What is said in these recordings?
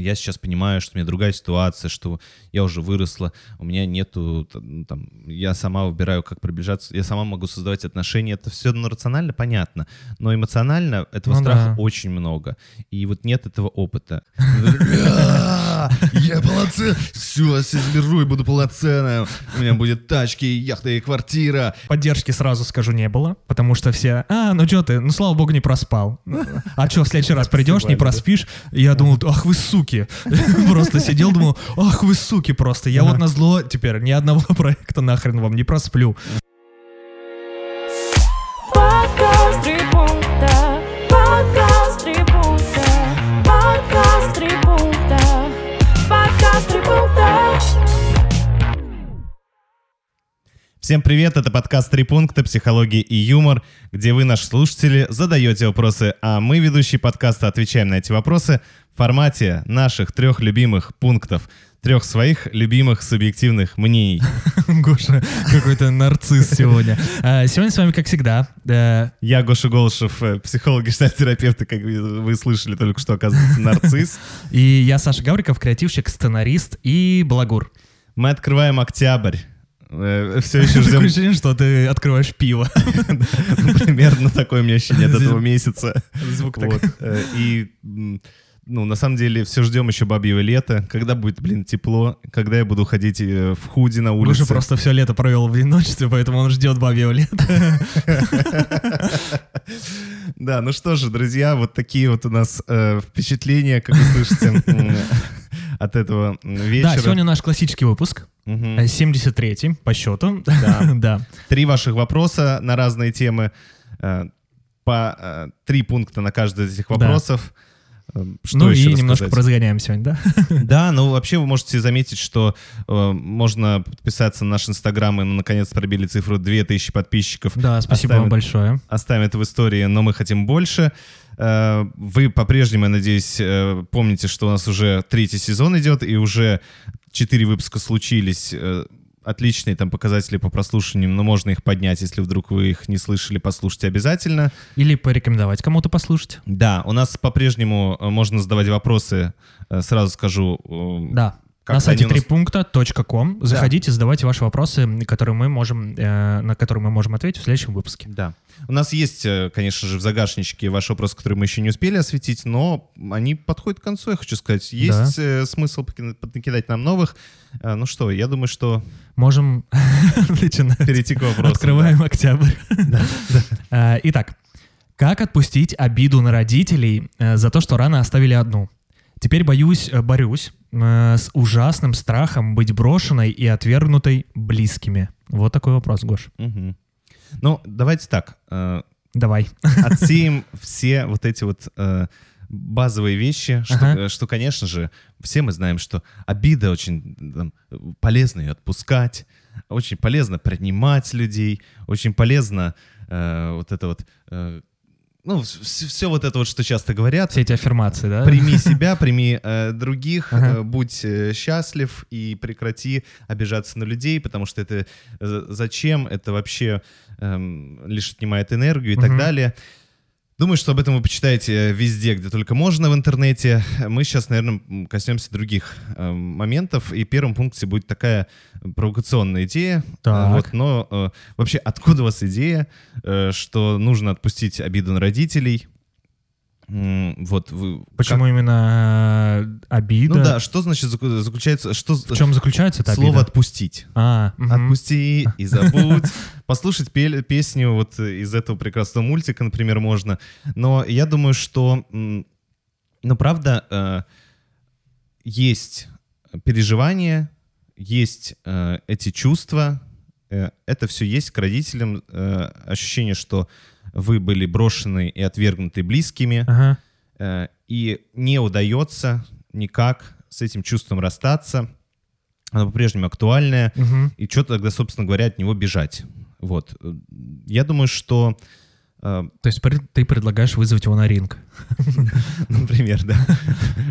я сейчас понимаю, что у меня другая ситуация, что я уже выросла, у меня нету, там, я сама выбираю, как приближаться, я сама могу создавать отношения, это все ну, рационально понятно, но эмоционально этого Ну страха да. очень много, и вот нет этого опыта. Я полноценный, все, соберу и буду полноценным, у меня будет тачки, яхта и квартира. Поддержки сразу скажу не было, потому что все, а, ну что ты, ну слава богу не проспал. А что, в следующий раз придешь, не проспишь? Я думал, ах вы суки. Просто сидел, думал, ах вы суки просто. Я вот на зло теперь ни одного проекта нахрен вам не просплю. Всем привет, это подкаст «Три пункта. Психология и юмор», где вы, наши слушатели, задаете вопросы, а мы, ведущие подкаста, отвечаем на эти вопросы в формате наших трех любимых пунктов, трех своих любимых субъективных мнений. Гоша какой-то нарцисс сегодня. А, Сегодня с вами, как всегда, э, Я Гоша Голышев, э, психолог и терапевт, и, как вы слышали только что, оказывается, нарцисс. и я, Саша Гавриков, креативщик, сценарист и балагур. Мы открываем октябрь. Все еще Такое ждем ощущение, что ты открываешь пиво. примерно такое у меня ощущение от этого месяца. Звук так. Э, И, ну, на самом деле, все ждем еще бабьего лета. Когда будет, блин, тепло, когда я буду ходить э, в худи на улице. Гоша просто все лето провел в одиночестве, поэтому он ждет бабьего лета. Да, ну что же, друзья, вот такие вот у нас э, впечатления, как вы слышите, от этого вечера. Да, сегодня наш классический выпуск, Мгм. э, 73-й по счету. Да. Да. Три ваших вопроса на разные темы. э, По э, три пункта на каждый из этих вопросов. Э, Что Ну еще и немножко поразгоняем сегодня, да? Да, ну вообще вы можете заметить, что э, можно подписаться на наш инстаграм, и мы наконец пробили цифру 2000 подписчиков. Да, спасибо Оставим- вам большое. Оставим это в истории, но мы хотим больше. Э, Вы по-прежнему, я надеюсь, э, помните, что у нас уже третий сезон идет, и уже четыре выпуска случились. Э, Отличные там показатели по прослушиваниям, но можно их поднять, если вдруг вы их не слышали, послушайте обязательно. Или порекомендовать кому-то послушать. Да, у нас по-прежнему можно задавать вопросы, сразу скажу. Да. Как-то на сайте они у нас- трипункта.ком заходите, задавайте ваши вопросы, которые мы можем, э, на которые мы можем ответить в следующем выпуске. Да. У нас есть, э, конечно же, в загашничке ваши вопросы, которые мы еще не успели осветить, но они подходят к концу, я хочу сказать. Есть э, смысл накидать нам новых. Э, Ну что, я думаю, что Можем начинать. перейти к вопросу. Открываем октябрь. Э, Итак, как отпустить обиду на родителей за то, что рано оставили одну? Теперь боюсь, э, борюсь э, с ужасным страхом быть брошенной и отвергнутой близкими. Вот такой вопрос, Гош. Мгм. Ну, давайте так. э, Давай. Отсеем все вот эти вот э, базовые вещи, что, Ага. э, что, конечно же, все мы знаем, что обида очень там, полезно ее отпускать, очень полезно принимать людей, очень полезно э, вот это вот, э, ну, все, вот это вот, что часто говорят. Все эти аффирмации, да? Прими себя, прими э, других, Ага. э, будь э, счастлив и прекрати обижаться на людей, потому что это э, зачем, это вообще эм, лишь отнимает энергию и так Мгм. далее. Думаю, что об этом вы почитаете везде, где только можно в интернете. Мы сейчас, наверное, коснемся других э, моментов. И в первом пункте будет такая провокационная идея. Так. Э, Вот, но э, вообще, откуда у вас идея, э, что нужно отпустить обиду на родителей? Вот вы... Почему именно э, обида? Ну да, что значит заключается, что В чем заключается эта слово обида? отпустить? А, мгм. Отпусти и забудь. Послушать пель- песню вот из этого прекрасного мультика, например, можно. Но я думаю, что, ну правда, э, есть переживания, есть э, эти чувства, это все есть к родителям, ощущение, что вы были брошены и отвергнуты близкими, Ага. э, и не удается никак с этим чувством расстаться. Оно по-прежнему актуальное. Мгм. И что тогда, собственно говоря, от него бежать? Вот. Э, Я думаю, что, То есть ты предлагаешь вызвать его на ринг. например, да.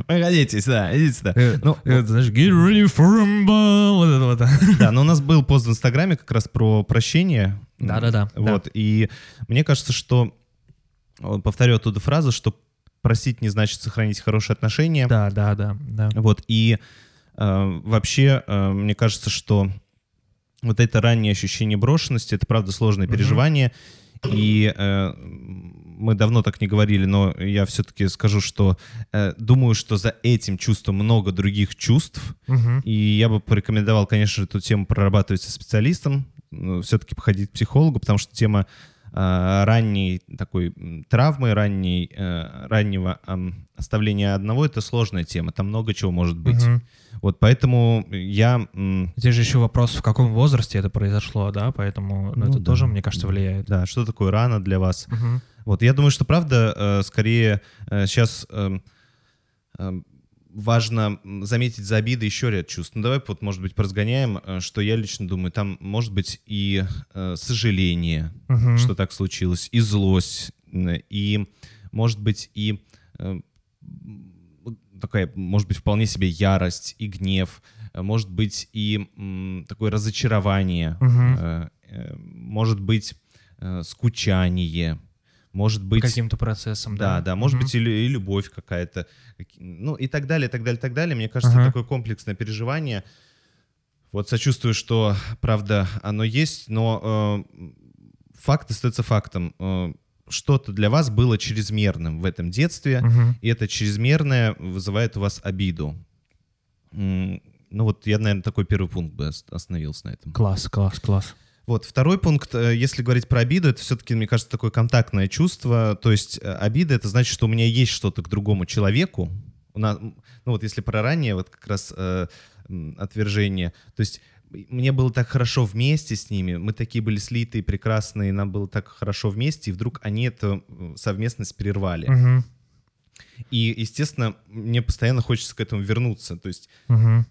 Выходите сюда, идите сюда. Ну, Это, знаешь, get ready for rumble, вот это вот. Да, но у нас был пост в Инстаграме как раз про прощение. Да-да-да, Вот. И мне кажется, что, вот повторю оттуда фразу, что простить не значит сохранить хорошие отношения. Да, да, да, да. Вот, и э, вообще, э, мне кажется, что вот это раннее ощущение брошенности, это, правда, сложное переживание, и э, мы давно так не говорили, но я все-таки скажу, что э, думаю, что за этим чувством много других чувств, Мгм. и я бы порекомендовал, конечно же, эту тему прорабатывать со специалистом, все-таки походить к психологу, потому что тема ранней такой травмы, ранней, э, раннего оставления одного — это сложная тема, там много чего может быть. Мгм. Вот поэтому я... Здесь же еще вопрос, в каком возрасте это произошло, да, поэтому ну, это да. тоже, мне кажется, влияет. Да, что такое рано для вас? Мгм. Вот, я думаю, что правда, э, скорее сейчас важно заметить за обидой еще ряд чувств. Ну, давай вот, может быть, поразгоняем, э, что я лично думаю, там может быть и э, сожаление, Мгм. что так случилось, и злость, и, может быть, и э, такая, может быть, вполне себе ярость и гнев, э, может быть, и м, такое разочарование, э, э, может быть, э, скучание, может быть... Каким-то процессом, Да, да. да, может Мгм. быть, и, и любовь какая-то, ну и так далее, так далее, так далее. Мне кажется, Ага. такое комплексное переживание. Вот сочувствую, что, правда, оно есть, но э, факт остается фактом. Э, что-то для вас было чрезмерным в этом детстве, Мгм. и это чрезмерное вызывает у вас обиду. Ну вот я, наверное, такой первый пункт бы ос- остановился на этом. Класс, класс, класс. Вот, второй пункт, э, если говорить про обиду, это все-таки, мне кажется, такое контактное чувство. То есть э, обида — это значит, что у меня есть что-то к другому человеку. У нас, ну вот если про раннее, вот как раз э, отвержение. То есть мне было так хорошо вместе с ними, мы такие были слитые, прекрасные, нам было так хорошо вместе, и вдруг они эту совместность прервали. Мгм. И, естественно, мне постоянно хочется к этому вернуться. То есть, Мгм.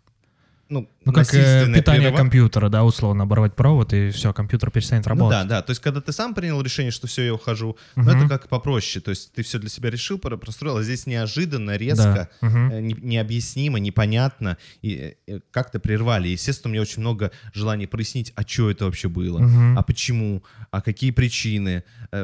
Ну, Ну, как э, питание прерыва- компьютера, да, условно, оборвать провод, и все, компьютер перестанет Ну работать. да, да. То есть, когда ты сам принял решение, что все, я ухожу, Мгм. но это как попроще. То есть, ты все для себя решил, про- простроил, а здесь неожиданно, резко, Да. Мгм. э, не- необъяснимо, непонятно, и э, как-то прервали. Естественно, у меня очень много желаний прояснить, а что это вообще было, Мгм. а почему, а какие причины.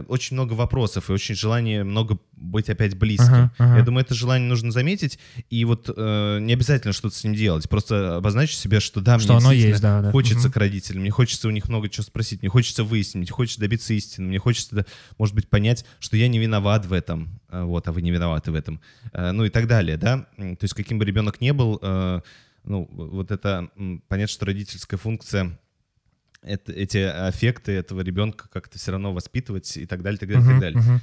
Очень много вопросов и очень желание много быть опять близким. Ага, ага. Я думаю, это желание нужно заметить, и вот э, не обязательно что-то с ним делать. Просто обозначить себе, что да, Что мне оно есть, да, да. Хочется Мгм. к родителям, мне хочется у них много чего спросить, мне хочется выяснить, хочется добиться истины, мне хочется, может быть, понять, что я не виноват в этом, э, вот, а вы не виноваты в этом, э, ну и так далее, да. То есть каким бы ребенок ни был, э, ну, вот это, м, понять, что родительская функция это, эти аффекты этого ребенка как-то все равно воспитывать и так далее, так далее, Мгм, так далее. мгм.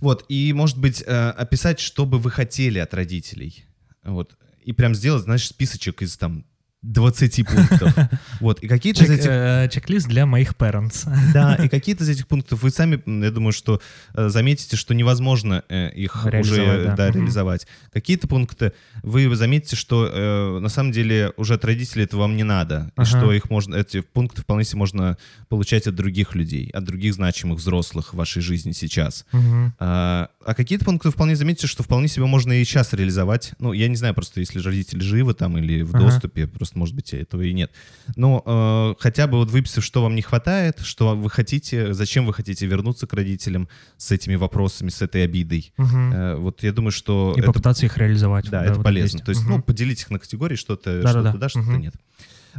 Вот, и, может быть, э, описать, что бы вы хотели от родителей. Вот. И прям сделать, знаешь, списочек из там 20 пунктов. Вот, и какие-то из Чек- этих... э, Чек-лист для моих parents. Да, и какие-то из этих пунктов вы сами, я думаю, что э, заметите, что невозможно э, их Реализовать, уже да. да, Мгм. реализовать. Какие-то пункты вы заметите, что э, на самом деле уже от родителей это вам не надо, и Ага. что их можно, эти пункты вполне себе можно получать от других людей, от других значимых взрослых в вашей жизни сейчас. Мгм. А, а какие-то пункты вполне заметите, что вполне себе можно и сейчас реализовать. Ну, я не знаю, просто если родители живы там или в Ага. доступе, просто, может быть, этого и нет. Но э, хотя бы вот выписав, что вам не хватает, что вы хотите, зачем вы хотите вернуться к родителям с этими вопросами, с этой обидой. Мгм. Э, вот я думаю, что И это, попытаться их реализовать. да, это вот полезно. есть. То есть, Мгм. ну, поделить их на категории, что-то Да-да-да. что-то да, что-то Мгм. нет.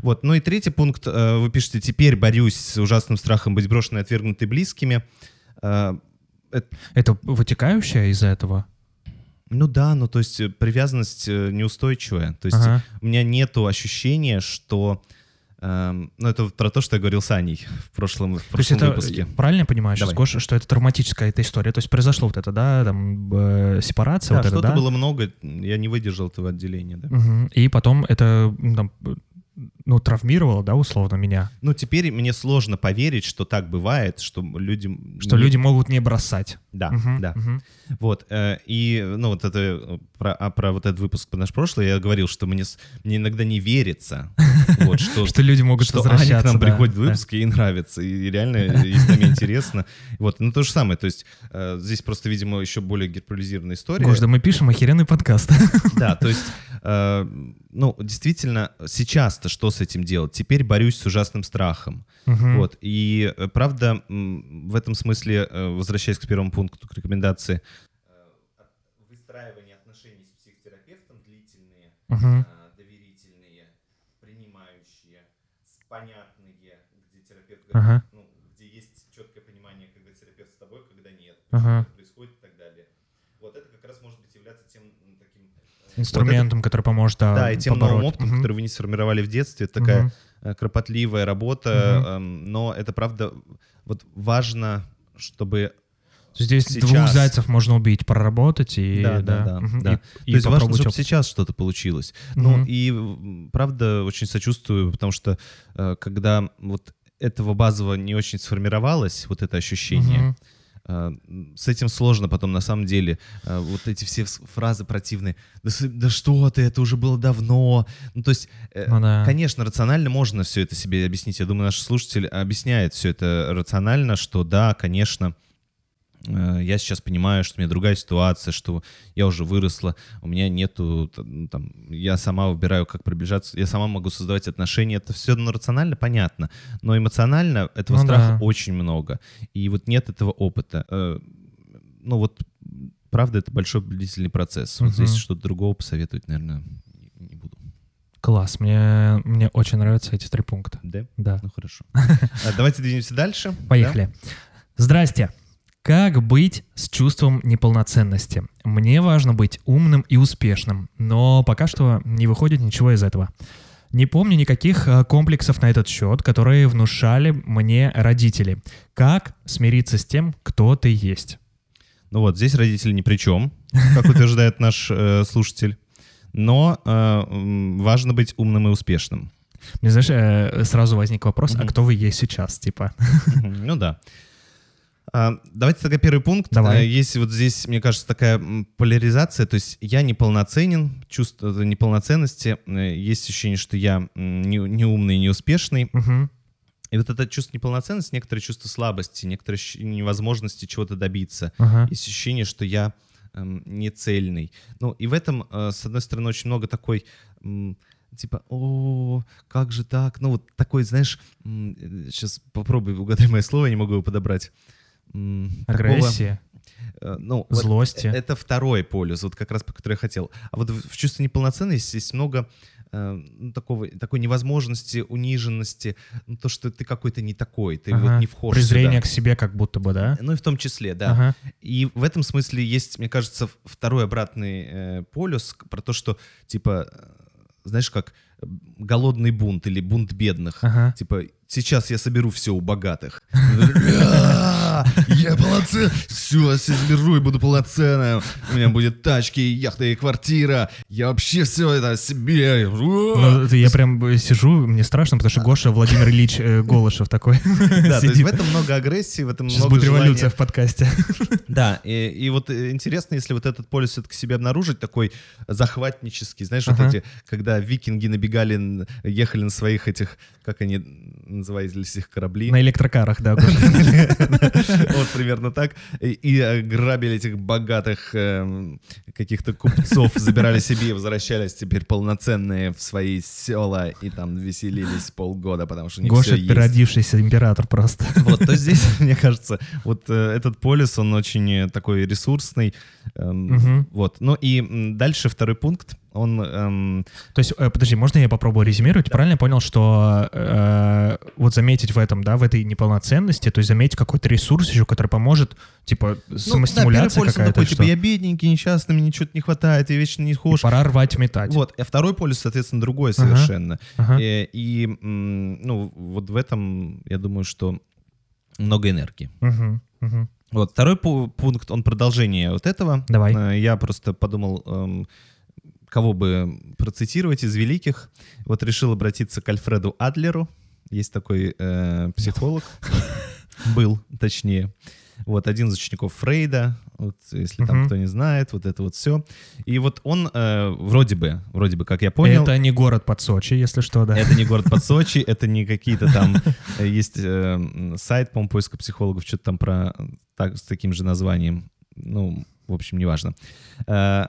Вот. Ну и третий пункт. э, Вы пишете, теперь борюсь с ужасным страхом быть брошенной отвергнутой близкими. Э, Это вытекающее из этого? Ну да, ну то есть э, привязанность э, неустойчивая. То есть Ага. у меня нету ощущения, что... эм, ну это про то, что я говорил с Аней в прошлом, в То есть прошлом это, выпуске. правильно я понимаю Давай. Гоша, что это травматическая эта история? То есть произошло вот это, да, там, э, сепарация, Да, вот это, что-то да? было много, я не выдержал этого отделения. Да. Мгм. И потом это, там, э, ну, травмировало, да, условно, меня? Ну теперь мне сложно поверить, что так бывает, что люди... Что не- люди могут не бросать. Да, Мгм, да. мгм. Вот, э, и, ну, вот это, э, про, а про вот этот выпуск наш прошлый, я говорил, что мне, мне иногда не верится, вот, что, Что люди могут что Аня возвращаться. к нам да, приходит в да. выпуск, ей нравится, и реально ей с нами интересно. Вот, ну, то же самое, то есть э, здесь просто, видимо, еще более гиперболизированная история. Гош, да мы пишем охеренный подкаст. Да, то есть, э, ну, действительно, сейчас-то что с этим делать? Теперь борюсь с ужасным страхом. Мгм. Вот, и э, правда, в этом смысле, э, возвращаясь к первому пункту, к рекомендации, доверительные, принимающие, с- понятные, где терапевт говорит, Ага. ну, где есть четкое понимание, когда терапевт с тобой, когда нет, Ага. происходит и так далее. Вот это как раз может быть являться тем м, таким э, Инструментом, который поможет да, да, и тем побороть. новым опытом, Мгм. который вы не сформировали в детстве. Это такая э, кропотливая работа, эм, но это правда вот важно, чтобы Здесь Сейчас. двух зайцев можно убить, проработать и... Да, да, да, Мгм. да. И, То и есть важно, чтобы сейчас что-то получилось. Ну Мгм. и правда очень сочувствую, потому что э, когда вот этого базового не очень сформировалось, вот это ощущение, Мгм. М, с этим сложно потом на самом деле. Э, Вот эти все фразы противные. Да, да что ты, это уже было давно. Ну то есть, э, Ну да. конечно, рационально можно все это себе объяснить. Я думаю, наш слушатель объясняет все это рационально, что да, конечно, я сейчас понимаю, что у меня другая ситуация, что я уже выросла, у меня нету, ну, там, я сама выбираю, как приближаться, я сама могу создавать отношения, это все ну, рационально понятно, но эмоционально этого Ну страха да. очень много, и вот нет этого опыта. Э, Ну вот, правда, это большой длительный процесс. Вот здесь что-то другого посоветовать, наверное, не- не буду. Класс, мне, мне очень нравятся эти три пункта. Да? Да. Ну хорошо. А, Давайте двинемся дальше. Поехали. Здрасте. Как быть с чувством неполноценности? Мне важно быть умным и успешным, но пока что не выходит ничего из этого. Не помню никаких э, комплексов на этот счет, которые внушали мне родители. Как смириться с тем, кто ты есть? Ну вот, здесь родители ни при чем, как утверждает наш э, слушатель. Но э, важно быть умным и успешным. Мне, знаешь, э, сразу возник вопрос, а Мгм. кто вы есть сейчас, типа? Мгм, Ну да. А, Давайте тогда первый пункт. Давай. Э, Есть вот здесь, мне кажется, такая поляризация. То есть я неполноценен, чувство неполноценности. э, Есть ощущение, что я не, не умный, не успешный. Мгм. И вот это чувство неполноценности, некоторые чувства слабости, некоторые невозможности чего-то добиться. Ага. Есть ощущение, что я эм, не цельный. Ну, и в этом, э, с одной стороны, очень много такой, типа, о, как же так? Ну, вот такой, знаешь, сейчас попробуй, угадай мое слово, я не могу его подобрать. Такого, Агрессия, э, ну, вот злости. это второй полюс, вот как раз по который я хотел. А вот в, в чувстве неполноценности есть много э, ну, такого, такой невозможности, униженности, ну, то, что ты какой-то не такой, ты Ага. вот не вхож Презрение сюда. к себе как будто бы, да? Ну и в том числе, да. Ага. И в этом смысле есть, мне кажется, второй обратный э, полюс про то, что, типа, э, знаешь, как э, голодный бунт или бунт бедных. Ага. Типа, сейчас я соберу все у богатых. «А, Я полноценный. Все, я соберу и буду полноценным. У меня будет тачки, яхта и квартира. Я вообще все это себе. Ну, я прям сижу, мне страшно, потому что Гоша Владимир Ильич э, Голышев такой Да, то есть в этом много агрессии, в этом Сейчас много будет желания революция в подкасте. Да, и, вот э, интересно, если вот этот полюс все-таки себе обнаружить, такой захватнический, знаешь, вот эти, когда викинги набегали, н- ехали на своих этих, как они назывались, их корабли. На электрокарах, да. Вот примерно так. И, э, грабили этих богатых эм, каких-то купцов, забирали себе и возвращались теперь полноценные в свои села и там веселились полгода, потому что них Гоша переродившийся император просто. Вот, то здесь, мне кажется, вот э, этот полюс, он очень э, такой ресурсный. эм. Вот. Ну и дальше второй пункт, он... эм, То есть, э, подожди, можно я попробую резюмировать? Правильно я понял, что э, вот заметить в этом, да, в этой неполноценности, то есть заметить какой-то ресурс еще, который поможет, типа, ну, да, самостимуляция он какая-то, такой, типа, я бедненький, несчастный, мне что-то не хватает, я вечно не и хож. пора рвать, метать. Вот, а второй полюс, соответственно, другой Ага. совершенно. Ага. Э, И, м, ну, вот в этом, я думаю, что много энергии. Мгм, мгм. Вот, второй пу- пункт, он продолжение вот этого. Давай. Э, Я просто подумал, эм, кого бы процитировать из великих. Вот решил обратиться к Альфреду Адлеру. Есть такой э, психолог. Был, точнее. Вот один из учеников Фрейда, вот если там кто не знает, вот это вот все. И вот он э, вроде бы, вроде бы, как я понял, Это не город под Сочи, если что, да. это не город под Сочи, это не какие-то там... э, Есть э, сайт, по-моему, поиска психологов, что-то там про... Так, с таким же названием. Ну, в общем, неважно. Э,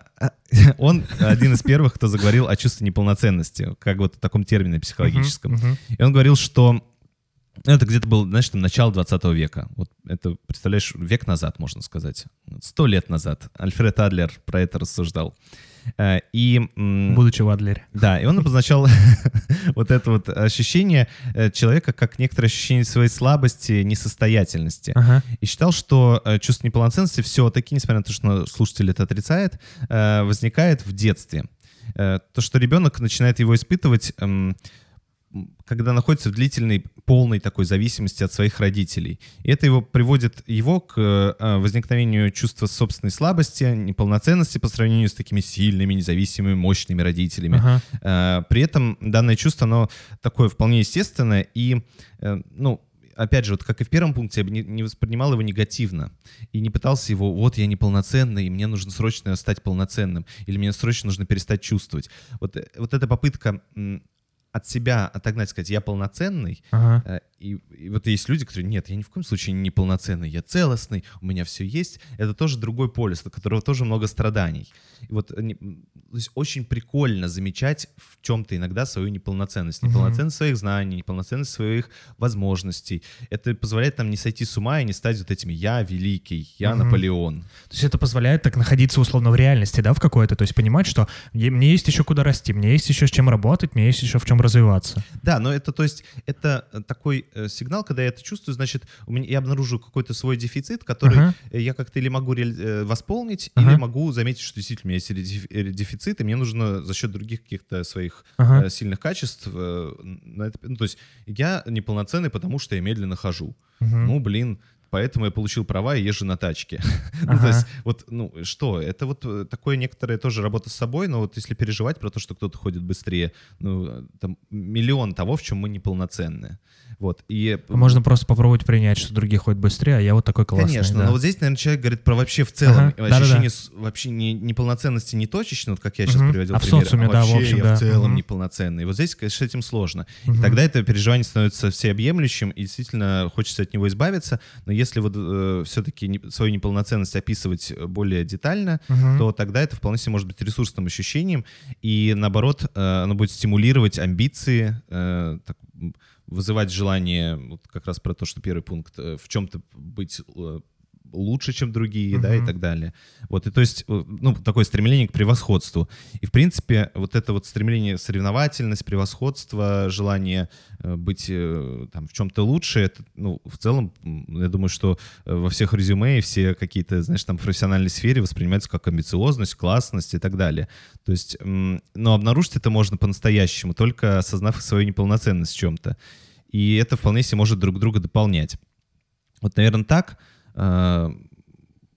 Он один из первых, кто заговорил о чувстве неполноценности, как вот о таком термине психологическом. И он говорил, что ну, это где-то был, знаешь, там начало 20 века. Вот это, представляешь, век назад, можно сказать. Сто лет назад. Альфред Адлер про это рассуждал. Э, И м, Будучи в Адлере. да, и он обозначал вот это вот ощущение э, человека как некоторое ощущение своей слабости, несостоятельности. Ага. И считал, что э, чувство неполноценности все-таки, несмотря на то, что слушатель это отрицает, э, возникает в детстве. Э, То, что ребенок начинает его испытывать, эм, когда находится в длительной, полной такой зависимости от своих родителей. И это его приводит его к э, возникновению чувства собственной слабости, неполноценности по сравнению с такими сильными, независимыми, мощными родителями. Ага. Э, При этом данное чувство, оно такое вполне естественное, и, э, ну, опять же, вот как и в первом пункте, я бы не, не воспринимал его негативно и не пытался его, вот я неполноценный, и мне нужно срочно стать полноценным, или мне срочно нужно перестать чувствовать. Вот, э, вот эта попытка от себя отогнать, сказать, я полноценный, Ага. И, и вот есть люди, которые, нет, я ни в коем случае не полноценный, я целостный, у меня все есть. Это тоже другой полюс, от которого тоже много страданий. И вот м, то есть очень прикольно замечать в чем-то иногда свою неполноценность. Неполноценность своих знаний, неполноценность своих возможностей. Это позволяет нам не сойти с ума и не стать вот этими «я великий», «я Мгм. Наполеон». То есть это позволяет так находиться условно в реальности, да, в какой-то, то есть понимать, что мне есть еще куда расти, мне есть еще с чем работать, мне есть еще в чем развиваться. Да, но это, то есть, это такой сигнал, когда я это чувствую, значит, у меня, я обнаружу какой-то свой дефицит, который Ага. э, я как-то или могу э, восполнить, Ага. или могу заметить, что действительно у меня есть дефи- э, дефицит, и мне нужно за счет других каких-то своих Ага. э, сильных качеств э, на это- ну, то есть я неполноценный, потому что я медленно хожу. Мгм. Ну, блин, поэтому я получил права и езжу на тачке. Ну, Ага. то есть, вот, ну, что, это вот э, такое некоторое тоже работа с собой, но вот если переживать про то, что кто-то ходит быстрее, ну, э, там миллион того, в чем мы неполноценны. Вот, и... А Можно просто попробовать принять, что другие ходят быстрее, а я вот такой классный. Конечно, да. но вот здесь, наверное, человек говорит про вообще в целом Ага, э, ощущение с- вообще не, неполноценности не точечно, вот как я сейчас Мгм. приводил А в пример, социуме, да, в вообще общем, я да. в целом Мгм. неполноценный. Вот здесь, конечно, с этим сложно. Мгм. И тогда это переживание становится всеобъемлющим, и действительно хочется от него избавиться. Но если вот все-таки свою неполноценность описывать э, более детально, Мгм. то тогда это вполне себе может быть ресурсным ощущением, и наоборот, э, оно будет стимулировать амбиции, э, так, вызывать желание, вот как раз про то, что первый пункт, э, в чем-то быть э, лучше, чем другие, да, и так далее. Вот, и то есть, э, ну, такое стремление к превосходству. И, в принципе, вот это вот стремление, соревновательность, превосходство, желание э, быть э, там в чем-то лучше, это, ну, в целом, я думаю, что во всех резюме и все какие-то, знаешь, там в профессиональной сфере воспринимаются как амбициозность, классность и так далее. То есть, но обнаружить это можно по-настоящему, только осознав свою неполноценность в чем-то. И это вполне себе может друг друга дополнять. Вот, наверное, так. Э,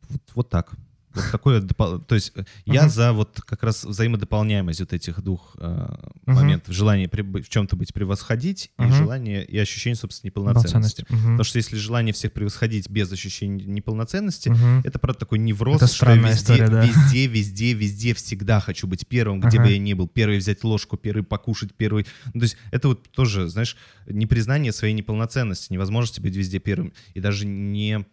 Вот, вот так. Вот такое, то есть э, я за вот как раз взаимодополняемость вот этих двух э, моментов. Желание в чем-то быть превосходить и желание и ощущение собственной неполноценности. Потому что если желание всех превосходить без ощущения неполноценности, это правда такой невроз, что я везде, везде, везде, везде всегда хочу быть первым, где бы я ни был. Первый взять ложку, первый покушать, первый... Ну, то есть это вот тоже, знаешь, непризнание своей неполноценности, невозможности быть везде первым. И даже не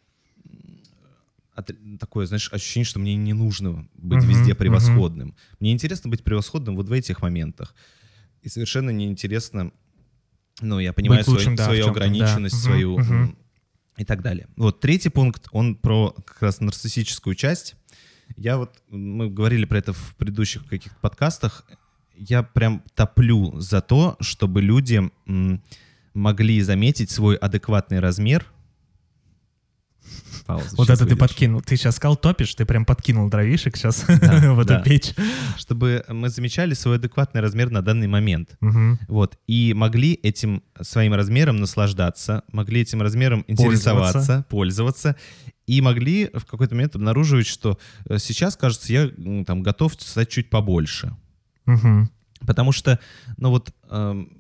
от- такое, знаешь, ощущение, что мне не нужно быть Мгм, везде превосходным. Мне интересно быть превосходным вот в этих моментах. И совершенно неинтересно, ну, я понимаю свою, лучшим, да, свою да. ограниченность, Мгм, свою м, и так далее. Вот третий пункт, он про как раз нарциссическую часть. Я вот, мы говорили про это в предыдущих каких-то подкастах, я прям топлю за то, чтобы люди могли заметить свой адекватный размер. Пауза, Вот это ты выдержу. подкинул. Ты сейчас сказал топишь, ты прям подкинул дровишек сейчас Да, в эту да. печь. Чтобы мы замечали свой адекватный размер на данный момент. Мгм. Вот, и могли этим своим размером наслаждаться, могли этим размером интересоваться, пользоваться, и могли в какой-то момент обнаруживать, что э, сейчас, кажется, я там готов стать чуть побольше. Мгм. Потому что, ну вот, эм,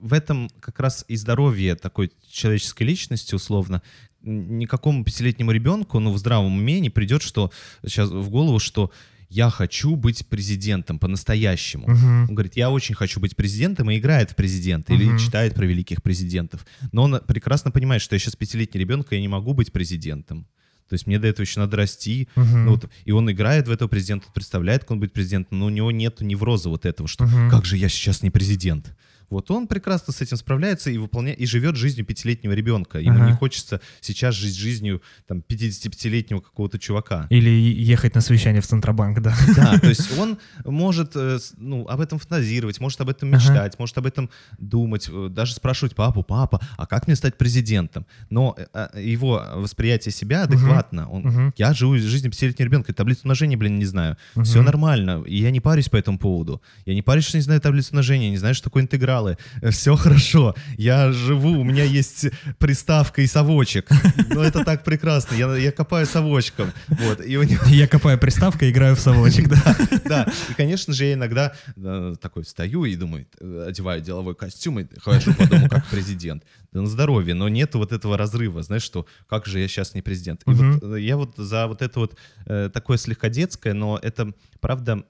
в этом как раз и здоровье такой человеческой личности, условно, никакому пятилетнему ребенку, ну, в здравом уме не придет, что сейчас в голову, что я хочу быть президентом по-настоящему. Мгм. Он говорит, я очень хочу быть президентом и играет в президента или Мгм. читает про великих президентов. Но он прекрасно понимает, что я сейчас пятилетний ребенок, и я не могу быть президентом. То есть мне до этого еще надо расти. Мгм. Ну вот, и он играет в этого президента, представляет, как он будет президентом, но у него нет невроза вот этого, что Мгм. как же я сейчас не президент. Вот он прекрасно с этим справляется и выполняет, и живет жизнью пятилетнего ребенка. Ему Ага. не хочется сейчас жить жизнью там 55-летнего какого-то чувака. Или ехать на совещание в Центробанк, да. Да, то есть он может э, ну, об этом фантазировать, может об этом Ага. мечтать, может об этом думать, э, даже спрашивать папу, папа, а как мне стать президентом? Но э, а, его восприятие себя адекватно. Он, Мгм. Я живу жизнью пятилетнего ребенка, таблицу умножения, блин, не знаю. Все Мгм. нормально, и я не парюсь по этому поводу. Я не парюсь, что не знаю таблицу умножения, не знаю, что такое интегралы. Все хорошо. Я живу, у меня есть приставка и совочек. Ну, это так прекрасно. Я, я копаю совочком. Вот. И у него Я копаю приставкой, играю в совочек, да. да, и, конечно же, я иногда э, такой встаю и думаю, э, одеваю деловой костюм и хожу по дому как президент. Да на здоровье, но нет вот этого разрыва, знаешь, что как же я сейчас не президент. И вот э, я вот за вот это вот такое слегка детское, но это правда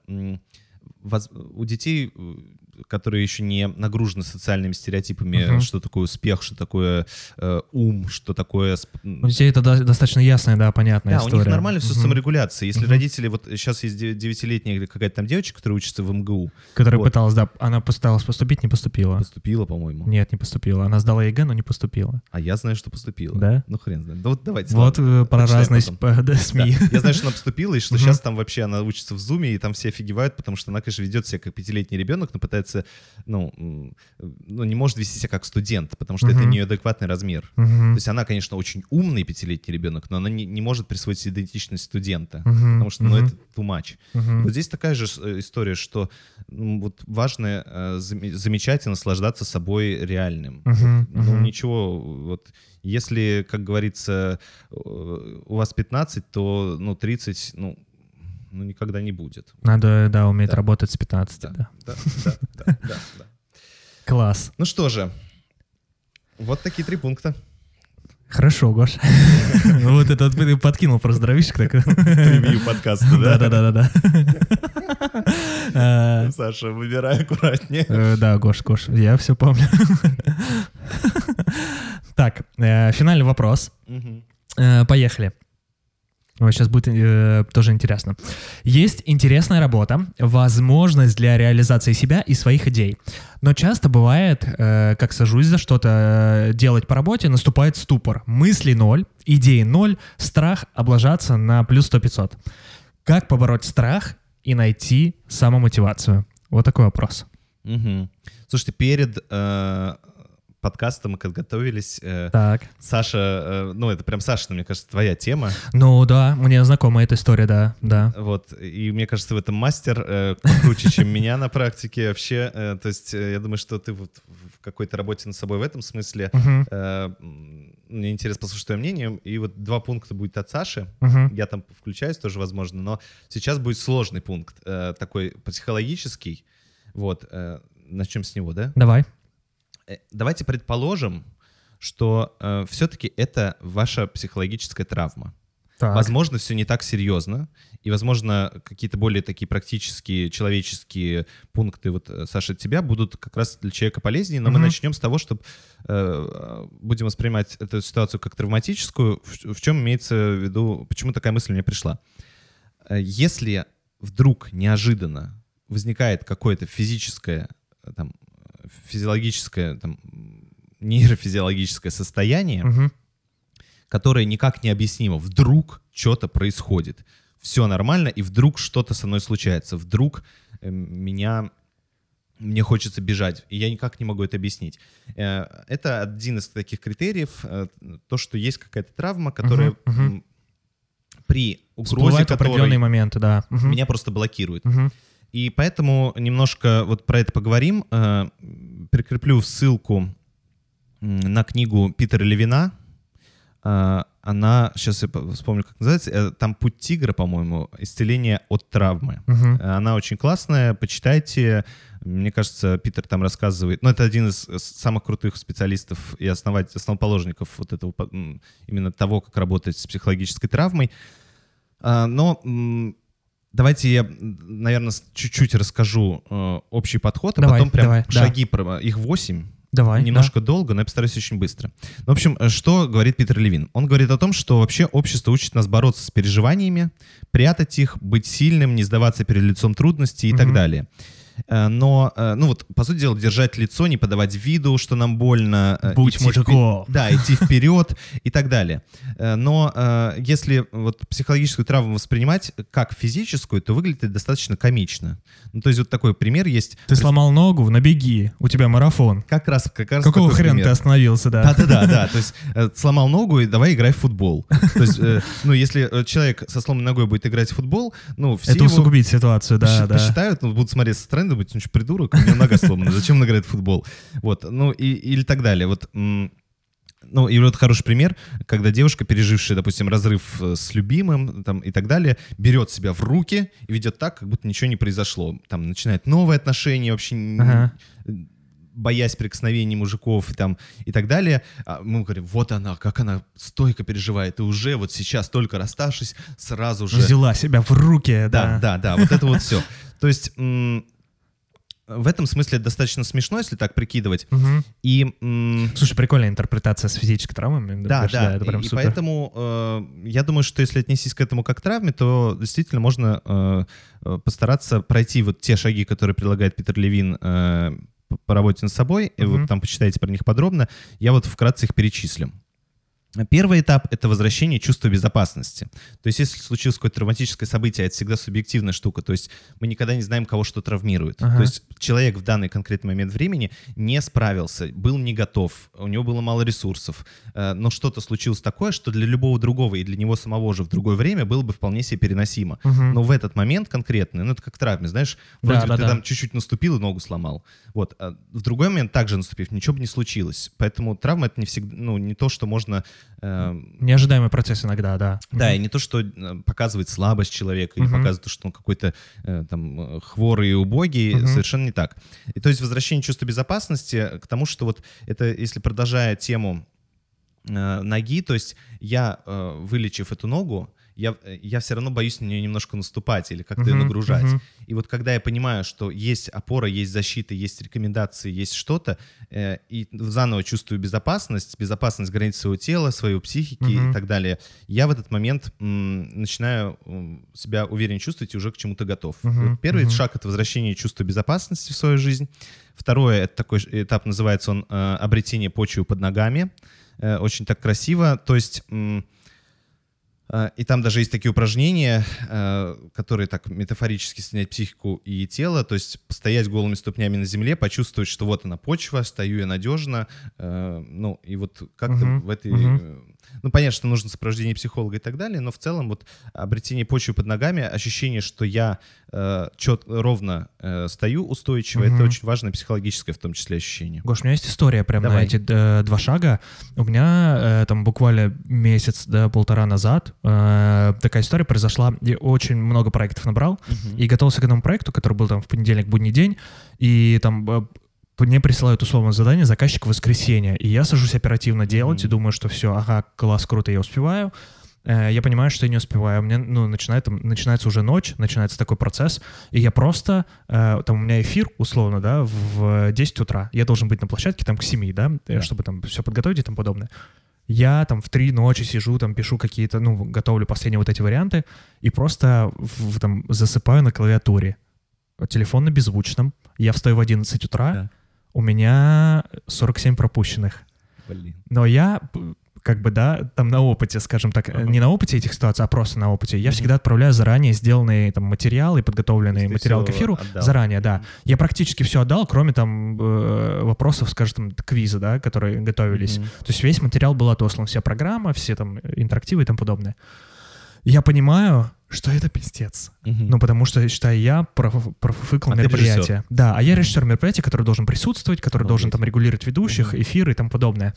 у детей, которые еще не нагружены социальными стереотипами, Мгм. что такое успех, что такое э, ум, что такое... У детей это до- достаточно ясная, да, понятная да, у история. них нормально все с Мгм. саморегуляцией. Если Мгм. родители, вот сейчас есть де- девятилетняя или какая-то там девочка, которая учится в МГУ, Которая Вот. пыталась, да, она пыталась поступить, не поступила. поступила, по-моему. Нет, не поступила. Она сдала ЕГЭ, но не поступила. А я знаю, что поступила. Да? Ну хрен знает. Да вот давайте. Вот ладно, э, про потом. сп- да, Да. СМИ. Я знаю, что она поступила, и что Мгм. сейчас там вообще она учится в Зуме, и там все офигевают, потому что она, конечно, ведет себя как пятилетний ребенок, но пытается, ну, м, ну не может вести себя как студент, потому что это Мгм. неадекватный размер. Мгм. То есть она, конечно, очень умный пятилетний ребенок, но она не, не может присвоить себе идентичность студента, Мгм. потому что, ну, это too much. Мгм. Вот здесь такая же э, история, что ну, вот важно э, заме- замечать и наслаждаться собой реальным. Мгм, Ну, ничего, вот если, как говорится, э, у вас 15, то, ну, 30, ну, ну никогда не будет. Надо, да, уметь Да. работать с 15, Да, да. да, да, да, да, да. Класс. Ну что же, вот такие три пункта. Хорошо, Гош. Ну Вот это вот ты подкинул просто дровишек такой. Ревью подкаста, да? Да-да-да-да. Э, Саша, выбирай аккуратнее. э, Да, Гош, Гош, я все помню. Так, э, финальный вопрос. Мгм. Поехали. сейчас будет э, тоже интересно. Есть интересная работа, возможность для реализации себя и своих идей. Но часто бывает, э, как сажусь за что-то э, делать по работе, наступает ступор. Мысли ноль, идеи ноль, страх облажаться на плюс 100-500. Как побороть страх и найти самомотивацию? Вот такой вопрос. Мгм. Слушайте, перед э, подкастом мы когда готовились, э, Так. Саша, э, ну это прям Саша, мне кажется, твоя тема. Ну да, мне знакома эта история, да, да. Вот, и мне кажется, в этом мастер э, покруче, чем меня на практике вообще. Э, то есть э, я думаю, что ты вот в какой-то работе над собой в этом смысле. Э, мне интересно послушать твое мнение. И вот два пункта будет от Саши. Я там включаюсь тоже, возможно, но сейчас будет сложный пункт, э, такой психологический. Вот, э, начнем с него, да? Давай. Э, Давайте предположим, что все-таки это ваша психологическая травма. Так. Возможно, все не так серьезно, и, возможно, какие-то более такие практические, человеческие пункты, вот, э, Саша, от тебя будут как раз для человека полезнее, но мы Мгм. начнем с того, что будем воспринимать эту ситуацию как травматическую, в, в чем имеется в виду, почему такая мысль мне пришла. Э, Если вдруг неожиданно возникает какое-то физическое, э, там, э, физиологическое, там, нейрофизиологическое состояние, Мгм. которое никак не объяснимо. Вдруг что-то происходит. Все нормально, и вдруг что-то со мной случается. Вдруг э, меня мне хочется бежать, и я никак не могу это объяснить. Э, Это один из таких критериев, э, то, что есть какая-то травма, которая мгм. м, при угрозе Всплывают которой определенные моменты, да. Мгм. меня просто блокирует. Мгм. И поэтому немножко вот про это поговорим. Э, Прикреплю ссылку на книгу Питера Левина. Э, Она, сейчас я по- вспомню, как называется, э, там «Путь тигра», по-моему, «Исцеление от травмы». Э, Она очень классная, почитайте. Мне кажется, Питер там рассказывает... Ну, это один из самых крутых специалистов и основать, основоположников вот этого, именно того, как работать с психологической травмой. Но давайте я, наверное, чуть-чуть расскажу э, общий подход, а Давай, потом прям давай, да. шаги, про- их восемь, Давай. немножко долго, но я постараюсь очень быстро. Ну, В общем, э, что говорит Питер Левин? Он говорит о том, что вообще общество учит нас бороться с переживаниями, прятать их, быть сильным, не сдаваться перед лицом трудностей и так Мгм. далее. Э, Но, э, ну вот, по сути дела, держать лицо, не подавать виду, что нам больно. э, Будь мужиком. впе- Да, идти вперед и так далее. Но если вот психологическую травму воспринимать как физическую, то выглядит это достаточно комично. Ну, то есть вот такой пример есть. Ты сломал ногу, набеги, у тебя марафон. Как раз, как раз Какого хрена пример. ты остановился, да? Да-да-да, да. То есть сломал ногу и давай играй в футбол. То есть, ну, если человек со сломанной ногой будет играть в футбол, ну, все Это усугубит ситуацию, да, да. посчитают, ну, будут смотреть со стороны, думать, ну, что, придурок, у меня нога сломана, зачем он играет в футбол? Вот, ну, и, или так далее. Вот, ну, и вот хороший пример, когда девушка, пережившая, допустим, разрыв э, с любимым там, и так далее, берет себя в руки и ведет так, как будто ничего не произошло. Там начинает новые отношения, вообще Ага. боясь прикосновений мужиков и, там, и так далее. А мы говорим, вот она, как она стойко переживает. И уже вот сейчас, только расставшись, сразу же... Взяла себя в руки, Да, да. да, да, вот это вот все. То есть в этом смысле достаточно смешно, если так прикидывать. Мгм. И м, Слушай, прикольная интерпретация с физической травмой. да, говоришь, да, это прям и, и супер. поэтому э, я думаю, что если отнестись к этому как к травме, то действительно можно э, э, постараться пройти вот те шаги, которые предлагает Питер Левин э, по работе над собой, и Мгм. вот там почитайте про них подробно. Я вот вкратце их перечислю. Первый этап — это возвращение чувства безопасности. То есть если случилось какое-то травматическое событие, это всегда субъективная штука. То есть мы никогда не знаем, кого что травмирует. Ага. То есть человек в данный конкретный момент времени не справился, был не готов, у него было мало ресурсов, э, но что-то случилось такое, что для любого другого и для него самого же в другое время было бы вполне себе переносимо. Мгм. Но в этот момент конкретный, ну это как травме, знаешь, Да, вроде бы да, ты да. там чуть-чуть наступил и ногу сломал. Вот. А в другой момент также наступив, ничего бы не случилось. Поэтому травма это не всегда, ну не то, что можно Неожидаемый процесс иногда, да. да, и не то, что э, показывает слабость человека или Мгм. показывает, то, что он какой-то э, там э, хворый и убогий, Мгм. совершенно не так. И то есть возвращение чувства безопасности к тому, что вот это, если продолжая тему ноги, то есть я, вылечив эту ногу, я, э, я все равно боюсь на нее немножко наступать или как-то ее Мгм, нагружать. мгм. И вот когда я понимаю, что есть опора, есть защита, есть рекомендации, есть что-то, э, и заново чувствую безопасность, безопасность границ своего тела, своей психики Мгм. и так далее, я в этот момент м, начинаю м, себя уверенно чувствовать и уже к чему-то готов. Мгм, Вот Первый мгм. шаг — это возвращение чувства безопасности в свою жизнь. Второе — это такой этап, называется он э, обретение почвы под ногами. Э, Очень так красиво. То есть... м, э, И там даже есть такие упражнения, э, которые так метафорически снять психику и тело, то есть постоять голыми ступнями на земле, почувствовать, что вот она почва, стою я надежно, э, ну и вот как-то Мгм, в этой... мгм. Ну, понятно, что нужно сопровождение психолога и так далее, но в целом вот обретение почвы под ногами, ощущение, что я э, чет, ровно э, стою устойчиво, Мгм. это очень важное психологическое в том числе ощущение. Гош, у меня есть история прям на эти э, два шага. У меня э, там буквально месяц, да, полтора назад э, такая история произошла. Я очень много проектов набрал и готовился к этому проекту, который был там в понедельник, будний день, и там э, мне присылают условное задание заказчик в воскресенье, и я сажусь оперативно делать и Мгм. думаю, что все, ага, класс, круто, я успеваю. Э, Я понимаю, что я не успеваю. У меня, ну, начинает, начинается уже ночь, начинается такой процесс, и я просто, э, там у меня эфир, условно, да, в 10 утра. Я должен быть на площадке там к 7, да, э, Да. чтобы там все подготовить и тому подобное. Я там в три ночи сижу, там пишу какие-то, ну, готовлю последние вот эти варианты, и просто в- там засыпаю на клавиатуре. Телефон на беззвучном. Я встаю в 11 утра, Да. У меня 47 пропущенных. Блин. Но я как бы, да, там на опыте, скажем так, Ага. не на опыте этих ситуаций, а просто на опыте. Я Мгм. всегда отправляю заранее сделанные там материалы, подготовленные материалы к эфиру отдал. заранее, да. Я практически все отдал, кроме там э, вопросов, скажем, там, квиза, да, которые готовились. Мгм. То есть весь материал был отослан, вся программа, все там интерактивы и тому подобное. Я понимаю, что это пиздец. Мгм. Ну, потому что, считаю, я проф- профыкал А мероприятие. Да, а я режиссер мероприятия, который должен присутствовать, который должен Обалдеть. там регулировать ведущих, Мгм. эфиры и тому подобное.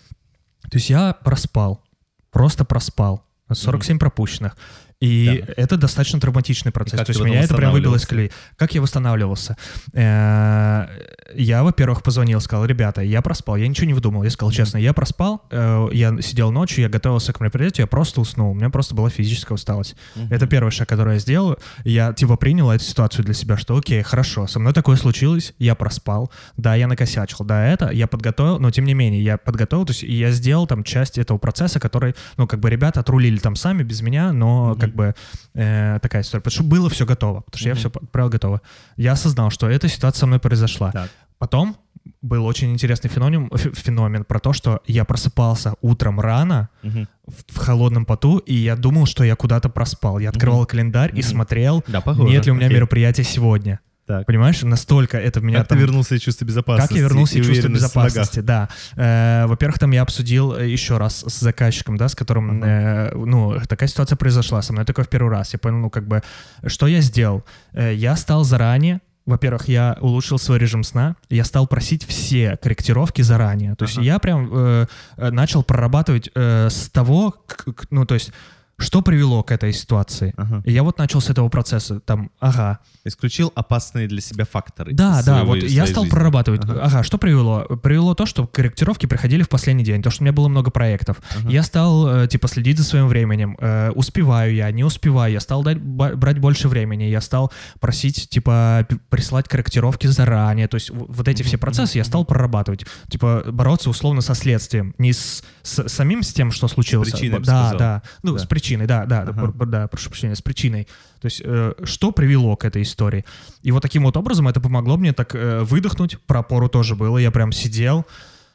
То есть я проспал, просто проспал. 47 пропущенных. И Да. это достаточно травматичный процесс. То есть меня это прям выбило из колеи. Как я восстанавливался? Э, Я, во-первых, позвонил, сказал, ребята, я проспал, я ничего не выдумал. Я сказал честно, я проспал, э, я сидел ночью, я готовился к мероприятию, я просто уснул. У меня просто была физическая усталость. Это первый шаг, который я сделал. Я типа принял эту ситуацию для себя, что окей, хорошо, со мной такое случилось, я проспал, да, я накосячил, да, это, я подготовил, но тем не менее, я подготовил, то есть я сделал там часть этого процесса, который, ну, как бы ребята отрулили там сами без меня, но как как бы э, такая история. Потому что было все готово, потому что я Мгм. все отправил готово. Я осознал, что эта ситуация со мной произошла. Так. Потом был очень интересный феномен, феномен про то, что я просыпался утром рано, Мгм. в, в холодном поту, и я думал, что я куда-то проспал. Я открывал календарь и Мгм. смотрел, Да, похоже. нет ли у меня Окей. мероприятия сегодня. Так. Понимаешь, настолько это меня Как там... ты вернулся из чувства безопасности? Как я вернулся и ногах? безопасности, да. Э, во-первых, там я обсудил э, еще раз с заказчиком, да, с которым, э, ну, такая ситуация произошла со мной такое в первый раз. Я понял, ну, как бы, что я сделал? Э, я стал заранее во-первых, я улучшил свой режим сна, я стал просить все корректировки заранее. То есть Ага. я прям э, э, начал прорабатывать э, с того, к- к- ну, то есть, что привело к этой ситуации. Ага. И я вот начал с этого процесса, там, ага, Исключил опасные для себя факторы. да, да, вот я стал жизни. прорабатывать. Ага. Ага. что привело? Привело то, что корректировки приходили в последний день, то, что у меня было много проектов. Ага. Я стал, э, типа, следить за своим временем. Э, успеваю я, не успеваю. Я стал дать, брать больше времени. Я стал просить, типа, п- прислать корректировки заранее. То есть вот эти все процессы я стал прорабатывать. Типа, бороться условно со следствием. Не с, с самим с тем, что случилось. причиной, я бы да, сказал. да. Ну, Да. с причиной, да, да, да, Ага. пр- да, прошу прощения, с причиной. То есть, э, что привело к этой истории? И вот таким вот образом это помогло мне так э, выдохнуть. Про опору тоже было. Я прям сидел,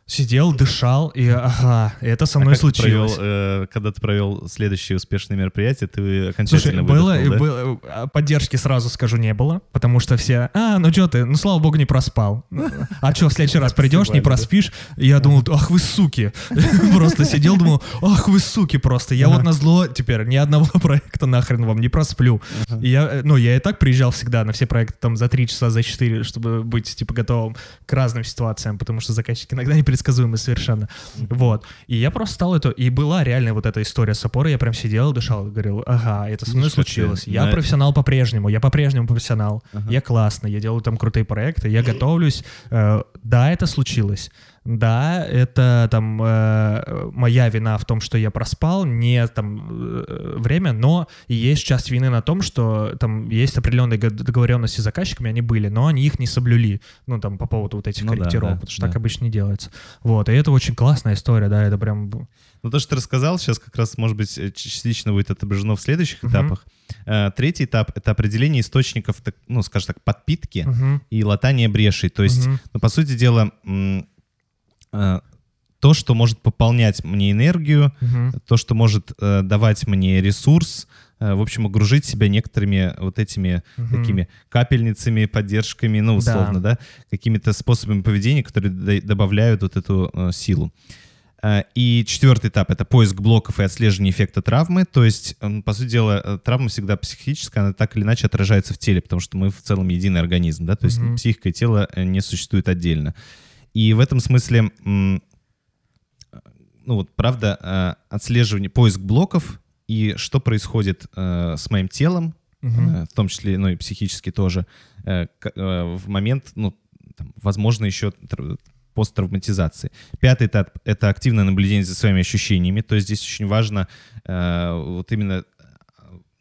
сидел, дышал, и ага, это со А мной как ты провел, случилось. э, когда ты провел следующее успешное мероприятие, ты Слушай, окончательно было, выдохнул, да? было- а, поддержки сразу скажу не было, потому что все, а, ну что ты, ну слава богу не проспал. А что, в следующий раз придешь, не проспишь? Я думал, ах вы суки. Просто сидел, думал, ах вы суки просто. Я вот на зло теперь ни одного проекта нахрен вам не просплю. Я, э, ну, я и так приезжал всегда на все проекты там за три часа, за четыре, чтобы быть, типа, готовым к разным ситуациям, потому что заказчики иногда непредсказуемы совершенно. Вот. И я просто стал это... И была реальная вот эта история с опорой. Я прям сидел, дышал, говорил, ага, это со мной случилось. Я на- профессионал по-прежнему, я по-прежнему профессионал. Я классный, я делаю там крутые проекты, я готовлюсь. Э, Да, это случилось. Да, это там э, моя вина в том, что я проспал, не там э, время, но есть часть вины на том, что там есть определенные договоренности с заказчиками, они были, но они их не соблюли, ну там по поводу вот этих Ну да, корректировок, да, потому что да. так обычно не делается. Вот, и это очень классная история, да, это прям... Ну, то, что ты рассказал, сейчас как раз, может быть, э, частично будет отображено в следующих Мгм. этапах. Э, Третий этап — это определение источников, так, ну, скажем так, подпитки Мгм, и латание брешей. То есть, мгм, ну, по сути дела, то, что может пополнять мне энергию, мгм. то, что может э, давать мне ресурс, э, в общем, огружить себя некоторыми вот этими Мгм. такими капельницами, поддержками, ну, Да. условно, да, какими-то способами поведения, которые добавляют вот эту э, силу. Э, И четвертый этап — это поиск блоков и отслеживание эффекта травмы. То есть, м, по сути дела, э, травма всегда психическая, она так или иначе отражается в теле, потому что мы в целом единый организм, да, то есть Мгм. психика и тело э, не существуют отдельно. И в этом смысле, ну вот, правда, э, отслеживание, поиск блоков и что происходит э, с моим телом, э, в том числе, ну и психически тоже, в момент, ну, там, возможно, еще тр- посттравматизации. Пятый этап — это активное наблюдение за своими ощущениями. То есть здесь очень важно э, вот именно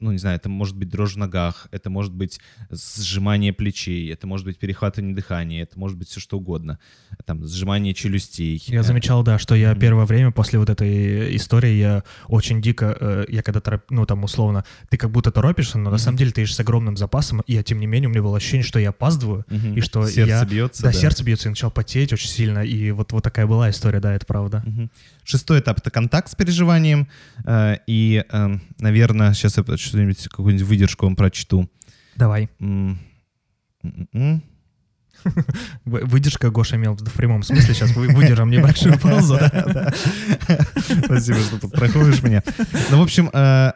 ну, не знаю, это может быть дрожь в ногах, это может быть сжимание плечей, это может быть перехватывание дыхания, это может быть все что угодно. Там, сжимание челюстей. Я замечал, да, что я первое время после вот этой истории я очень дико, э, я когда тороп- ну там условно, ты как будто торопишься, но на самом деле ты ешь с огромным запасом, и я, тем не менее у меня было ощущение, что я опаздываю, и что Сердце я- бьется. да, сердце бьется, и начал потеть очень сильно, и вот, вот такая была история, да, это правда. Шестой этап — это контакт с переживанием. э, И, наверное, сейчас я что-нибудь, какую-нибудь выдержку вам прочту. Давай. Выдержка Гоша имел в прямом смысле, сейчас вы- выдержим небольшую паузу. Спасибо, что подстраховываешь меня. Ну, в общем, э,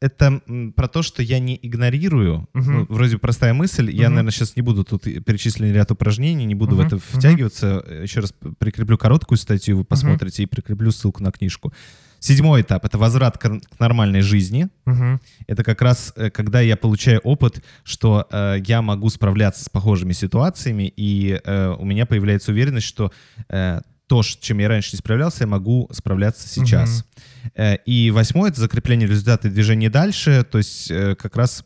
это про то, что я не игнорирую. Ну, вроде простая мысль. Я, наверное, сейчас не буду тут перечисленный ряд упражнений, не буду в это втягиваться. Еще раз прикреплю короткую статью, вы посмотрите, и прикреплю ссылку на книжку. Седьмой этап — это возврат к к нормальной жизни. Мгм. Это как раз э, когда я получаю опыт, что э, я могу справляться с похожими ситуациями, и э, у меня появляется уверенность, что э, то, с чем я раньше не справлялся, я могу справляться сейчас. Э, и восьмое — это закрепление результата и движение дальше, то есть э, как раз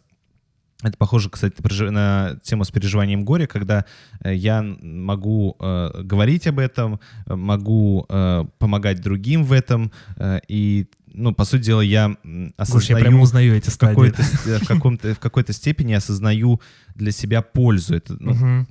это похоже, кстати, на тему с переживанием горя, когда э, я могу э, говорить об этом, э, могу э, помогать другим в этом, э, и ну, по сути дела, я м, Слушай, я осознаю прямо узнаю эти в какой-то, э, в, каком-то, в какой-то степени осознаю для себя пользу. Это, ну, Мгм.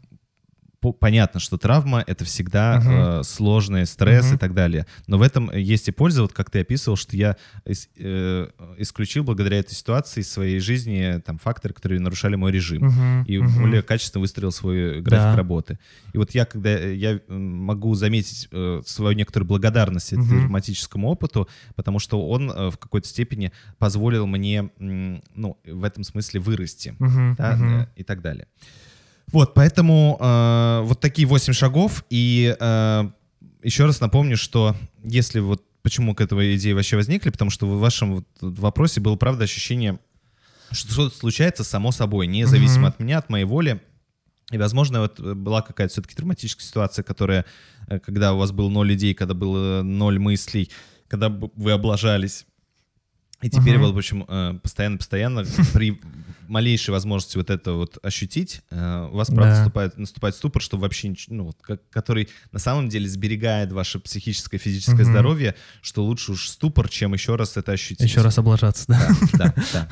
По- понятно, что травма — это всегда Мгм. э, сложный стресс Мгм. и так далее. Но в этом есть и польза, вот как ты описывал, что я ис- э, исключил благодаря этой ситуации из своей жизни там, факторы, которые нарушали мой режим. Мгм. И Мгм. более качественно выстроил свой график Да. работы. И вот я, когда э, я м, могу заметить э, свою некоторую благодарность Мгм. травматическому опыту, потому что он э, в какой-то степени позволил мне, ну, в этом смысле вырасти Мгм. да, Мгм. э, и так далее. Вот, поэтому э, вот такие 8 шагов. И э, еще раз напомню, что если вот почему к этой идее вообще возникли, потому что в вашем вот вопросе было, правда, ощущение, что что-то случается само собой, независимо Мгм. от меня, от моей воли. И, возможно, вот э, была какая-то все-таки травматическая ситуация, которая, э, когда у вас было ноль идей, когда было ноль мыслей, когда вы облажались. И теперь Мгм. вот, в общем, э, постоянно-постоянно при малейшей возможности вот это вот ощутить, э, у вас, правда, Да. наступает, наступает ступор, что вообще, ну, как- который на самом деле сберегает ваше психическое, физическое Мгм. здоровье, что лучше уж ступор, чем еще раз это ощутить. Еще раз облажаться, да. Да, да, да.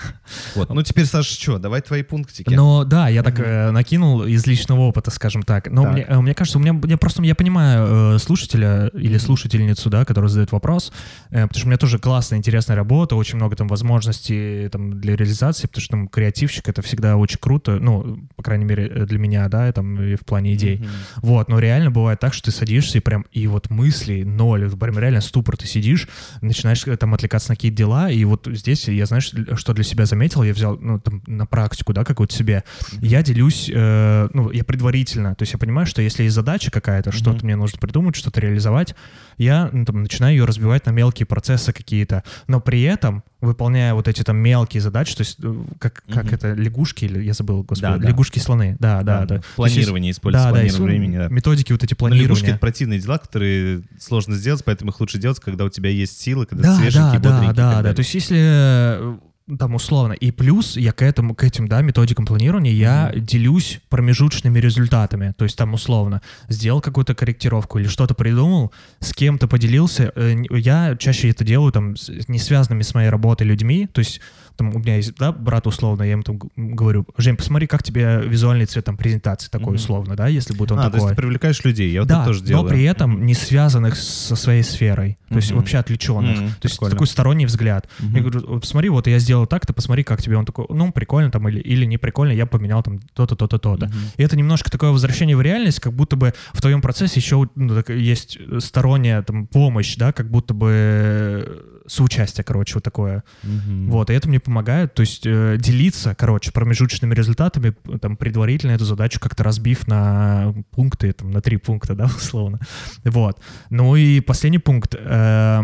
Вот, ну теперь, Саша, что, давай твои пунктики. Но да, я так э, накинул из личного опыта, скажем так. Но Так. мне, э, мне кажется, у меня, я просто я понимаю э, слушателя или слушательницу, да, который задает вопрос, э, потому что у меня тоже классная, интересная работа, очень много там возможностей там, для реализации, потому что там креативщик — это всегда очень круто, ну, по крайней мере, э, для меня, да, там и в плане идей. Мгм. Вот, но реально бывает так, что ты садишься и прям, и вот мысли ноль, прям реально ступор, ты сидишь, начинаешь э, там отвлекаться на какие-то дела, и вот здесь я, знаешь, что для себя заметил, я взял, ну, там, на практику, да, какую-то себе, я делюсь, э, ну, я предварительно, то есть я понимаю, что если есть задача какая-то, что-то Мгм. мне нужно придумать, что-то реализовать, я ну, там, начинаю ее разбивать на мелкие процессы какие-то, но при этом, выполняя вот эти там мелкие задачи, то есть э, как, как Мгм. это, лягушки, или я забыл, господи, Да, да. лягушки-слоны, да, да, да. Есть Планирование есть- использовать, да, да, планирование и времени, да. методики вот эти Но лягушки — планирования. это противные дела, которые сложно сделать, поэтому их лучше делать, когда у тебя есть силы, когда Да, ты свеженький, да, да, бодренький и да, да. далее. То есть если э, там условно. И плюс я к этому, к этим, да, методикам планирования я делюсь промежуточными результатами. То есть там условно сделал какую-то корректировку или что-то придумал, с кем-то поделился. Э, Я чаще это делаю там с не связанными с моей работой людьми. То есть там у меня есть, да, брат условно, я ему там говорю, Жень, посмотри, как тебе визуальный цвет там презентации такой Мгм. условно, да, если будет он а, то есть такой. ты привлекаешь людей, я вот да, это тоже делаю. но при этом не связанных со своей сферой, то есть Мгм. вообще отвлеченных. Мгм, то есть прикольно. такой сторонний взгляд. Мгм. Я говорю, «Вот посмотри, вот я сделал так, ты посмотри, как тебе. Он такой, ну, прикольно там, или, или не прикольно, я поменял там то-то, то-то, то-то. Мгм. И это немножко такое возвращение в реальность, как будто бы в твоем процессе еще ну, так, есть сторонняя там помощь, да, как будто бы э, соучастие, короче, вот такое. Мгм. Вот, и это мне помогает, то есть э, делиться, короче, промежуточными результатами, там, предварительно эту задачу как-то разбив на пункты, там, на три пункта, да, условно. Вот. Ну и последний пункт. э,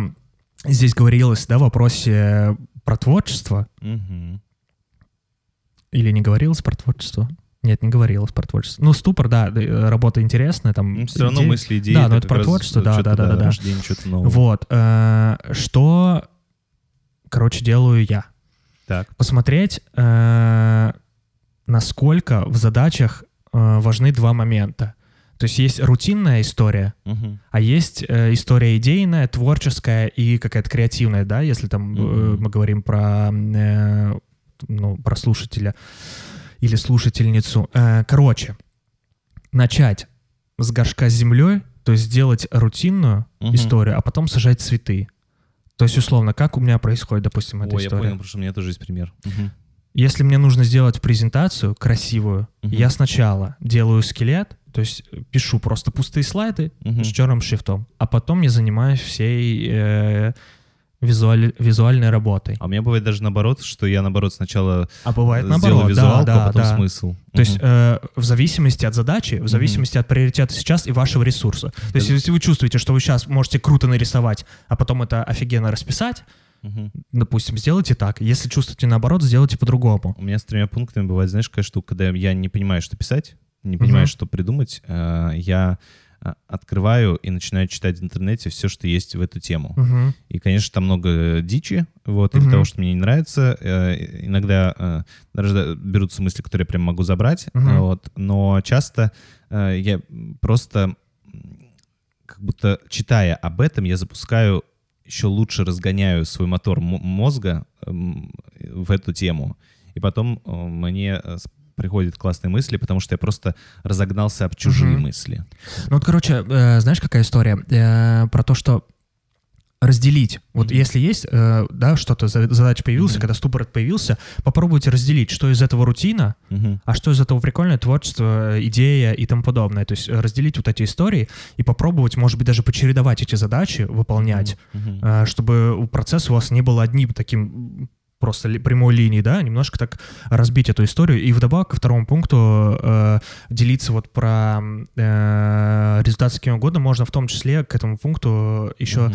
здесь говорилось, да, в вопросе про творчество. Мгм. Или не говорилось про творчество? Нет, не говорилось про творчество. Ну, ступор, да, да, э, работа интересная, там... Ну, все равно идеи. мысли, идеи. Да, но это про творчество, да, что-то, да, да, да. рождение чего-то нового. Вот. э, что, короче, делаю я? Так. посмотреть, э, насколько в задачах э, важны два момента. То есть есть рутинная история, Мгм. а есть э, история идейная, творческая и какая-то креативная, да, если там э, Мгм. мы говорим про, э, ну, про слушателя или слушательницу. Э, короче, начать с горшка с землей, то есть сделать рутинную Мгм. историю, а потом сажать цветы. То есть, условно, как у меня происходит, допустим, эта Ой, я история. понял, потому что у меня тоже есть пример. Мгм. Если мне нужно сделать презентацию красивую, Мгм. я сначала делаю скелет, то есть э, пишу просто пустые слайды Мгм. с черным шрифтом, а потом я занимаюсь всей э, визуаль- визуальной работой. А у меня бывает даже наоборот, что я наоборот сначала А бывает сделаю наоборот, визуалку, да, а потом да. смысл. То есть Мгм. э, в зависимости от задачи, в зависимости от приоритета сейчас и вашего ресурса. То есть Да. если вы чувствуете, что вы сейчас можете круто нарисовать, а потом это офигенно расписать, Мгм. допустим, сделайте так. Если чувствуете наоборот, сделайте по-другому. У меня с тремя пунктами бывает, знаешь, какая штука, когда я не понимаю, что писать, не понимаю, Мгм. что придумать, э, я э, открываю и начинаю читать в интернете все, что есть в эту тему. Мгм. И, конечно, там много дичи, вот, или Мгм. того, что мне не нравится. Э, Иногда э, рожда- берутся мысли, которые я прям могу забрать, Мгм. вот, но часто э, я просто как будто читая об этом, я запускаю еще лучше разгоняю свой мотор мозга в эту тему. И потом мне приходят классные мысли, потому что я просто разогнался об чужие Мгм. мысли. Ну вот, короче, э, знаешь, какая история? Э, про то, что разделить. Вот Мгм. если есть, э, да, что-то, за- задача появился, Мгм. когда ступор появился, попробуйте разделить, что из этого рутина, Мгм. а что из этого прикольное творчество, э, идея и тому подобное. То есть э, разделить вот эти истории и попробовать, может быть, даже почередовать эти задачи, выполнять, Мгм. э, чтобы у процесса у вас не было одним таким просто ли- прямой линии, да, немножко так разбить эту историю. И вдобавок ко второму пункту э, делиться вот про э, результаты киногода можно в том числе к этому пункту еще, Мгм.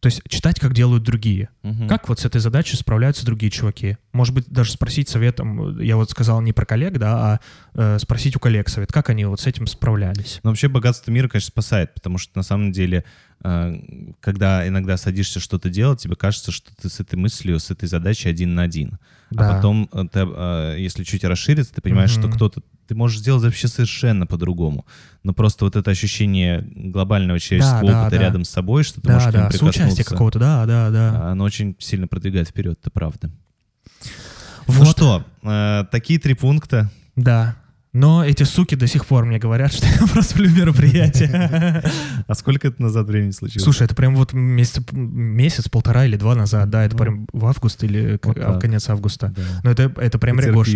то есть читать, как делают другие. Мгм. Как вот с этой задачей справляются другие чуваки? Может быть, даже спросить советом, я вот сказал не про коллег, да, а э, спросить у коллег совет, как они вот с этим справлялись. Но вообще богатство мира, конечно, спасает, потому что на самом деле, э, когда иногда садишься что-то делать, тебе кажется, что ты с этой мыслью, с этой задачей один на один. Да. А потом, э, ты, э, если чуть расшириться, ты понимаешь, что Мгм. кто-то... Ты можешь сделать вообще совершенно по-другому. Но просто вот это ощущение глобального человеческого да, опыта да. рядом с собой, что ты Да, можешь к нему да, соучастие какого-то, да, да, да. оно очень сильно продвигает вперед, это правда. Ну Вот. что, э, такие три пункта. Да. Но эти суки до сих пор мне говорят, что я просплю мероприятие. А сколько это назад времени случилось? Слушай, это прям вот месяц, месяц, полтора или два назад, да, это прям в август или а, конец августа. Но это, это прям регош.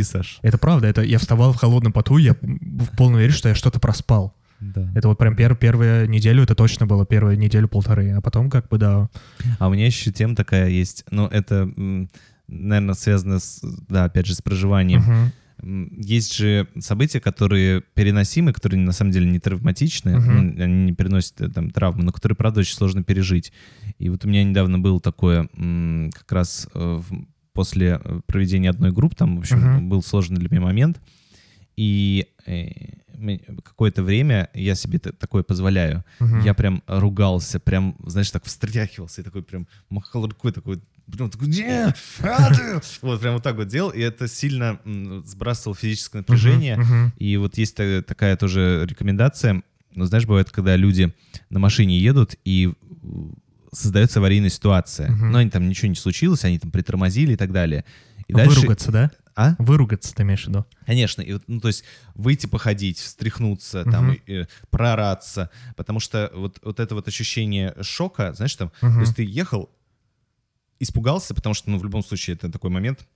Это правда, это я вставал в холодном поту, я в полной вере, что я что-то проспал. Да. Это вот прям пер, первую неделю, это точно было, первую неделю-полторы, а потом как бы, да. А у меня еще тема такая есть. Ну, это, наверное, связано с, да, опять же, с проживанием. Мгм. Есть же события, которые переносимы, которые на самом деле не травматичны, Мгм. ну, они не переносят э, там травмы, но которые, правда, очень сложно пережить. И вот у меня недавно было такое, как раз э, после э, проведения одной группы, там, в общем, Мгм. был сложный для меня момент, и какое-то время я себе такое позволяю. Мгм. Я прям ругался, прям, знаешь, так встряхивался, и такой прям махал рукой, такой, прям такой, «Не, а ты!» вот прям вот так вот делал, и это сильно м, сбрасывало физическое напряжение. Мгм, мгм. И вот есть та- такая тоже рекомендация, ну, знаешь, бывает, когда люди на машине едут, и создается аварийная ситуация. Мгм. Но они там ничего не случилось, они там притормозили и так далее. И дальше... Выругаться, да? А? Выругаться ты имеешь в виду? Конечно, и ну, то есть выйти походить, встряхнуться, там, Мгм. э, проораться, потому что вот, вот это вот ощущение шока, знаешь, там, Мгм. то есть ты ехал, испугался, потому что, ну, в любом случае, это такой момент,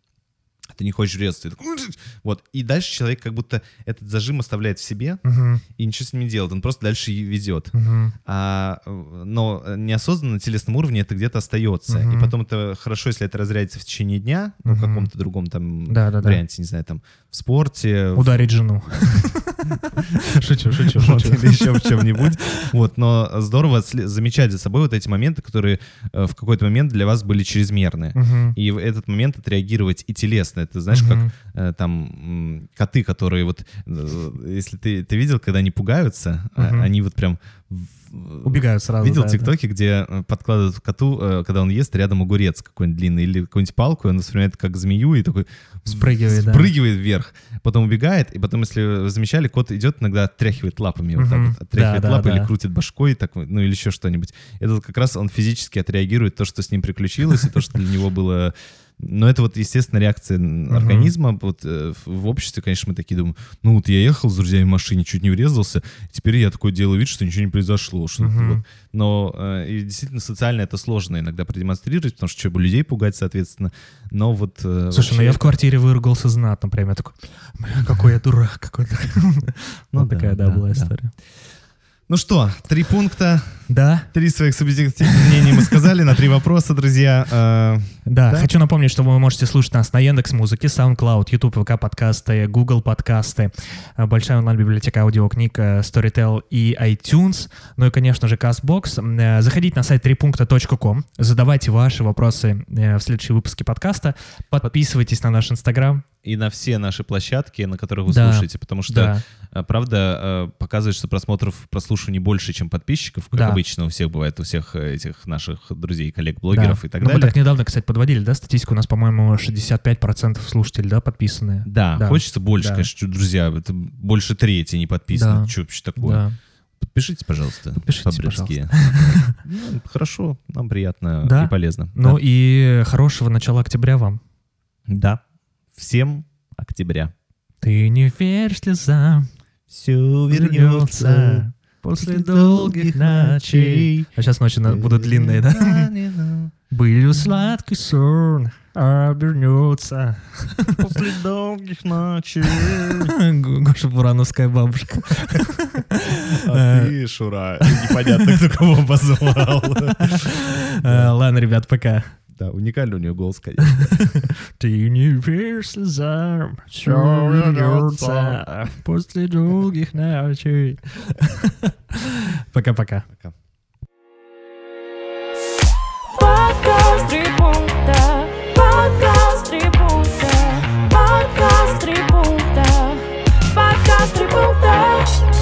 ты не хочешь резаться, ты такой, вот, и дальше человек как будто этот зажим оставляет в себе Мгм, и ничего с ним не делает, он просто дальше везет. мгм. А, но неосознанно на телесном уровне это где-то остается. Мгм. И потом это хорошо, если это разрядится в течение дня, ну, в Мгм. каком-то другом там Да-да-да. варианте, не знаю, там, в спорте, в Ударить жену. Шучу, шучу, вот, шучу. или еще в чем-нибудь. Вот, но здорово замечать за собой вот эти моменты, которые э, в какой-то момент для вас были чрезмерны. Мгм. И в этот момент отреагировать и телесно. Это знаешь, как Мгм. э, там коты, которые вот, э, если ты, ты видел, когда они пугаются, Мгм. они вот прям в- Убегают сразу. Видел да, в ТикТоке, где э, подкладывают коту, э, когда он ест, рядом огурец какой-нибудь длинный или какую-нибудь палку, и он воспринимает как змею и такой Спрыгивает, да. спрыгивает вверх, потом убегает, и потом, если вы замечали, кот идет иногда отряхивает лапами, вот так вот, отряхивает Да, да, лапы да. или крутит башкой, так, ну или еще что-нибудь. Это как раз он физически отреагирует то, что с ним приключилось, и то, что для него было... Но это вот, естественно, реакция н- организма. Вот э, в- обществе, конечно, мы такие думаем, ну вот я ехал с друзьями в машине, чуть не врезался, теперь я такой делаю вид, что ничего не произошло. Что Мгм. вот. Но э, и действительно социально это сложно иногда продемонстрировать, потому что что бы людей пугать, соответственно. Но вот... э, Слушай, ну вообще- я в квартире выругался знатно, прям я такой, «Бля, какой я дурак, какой-то. Ну такая, да, была история. Ну что, три пункта, Да, три своих субъективных мнений мы сказали на три вопроса, друзья. Да, Да. хочу напомнить, что вы можете слушать нас на Яндекс Музыке, SoundCloud, YouTube, ВК подкасты, Google подкасты, э, большая онлайн-библиотека аудиокниг, э, Storytel и iTunes, ну и, конечно же, CastBox. Э, Заходите на сайт трипункта.ком, задавайте ваши вопросы в следующие выпуске подкаста, подписывайтесь на наш Инстаграм. И на все наши площадки, на которых вы Да, слушаете, потому что, Да, правда, показывает, что просмотров, прослушиваний больше, чем подписчиков, как Да. обычно у всех бывает, у всех этих наших друзей, коллег, блогеров да. и так Ну, Мы далее. так недавно, кстати, подводили, да, статистику, у нас, по-моему, 65% слушателей, да, подписанные. Да, Да. хочется больше, Да. конечно, друзья, это больше трети не подписано. Да. Что вообще такое? Да. Пишите, пожалуйста. Подпишитесь, по-братски. Ну, Хорошо, нам приятно Да. и полезно. Ну Да. и хорошего начала октября вам. Да. Всем октября. Ты не верь слезам, Все вернется после долгих ночей. А сейчас ночи будут длинные, да? Был сладкий сон, обернется. После долгих ночей. Гоша Бурановская бабушка. А ты, Шура, непонятно, кто кого позвал. Э, Ладно, ребят, пока. Да, уникальный у нее голос, конечно. После долгих ночей. Пока-пока. Пока. Подкаст три пункта, подкаст три пункта.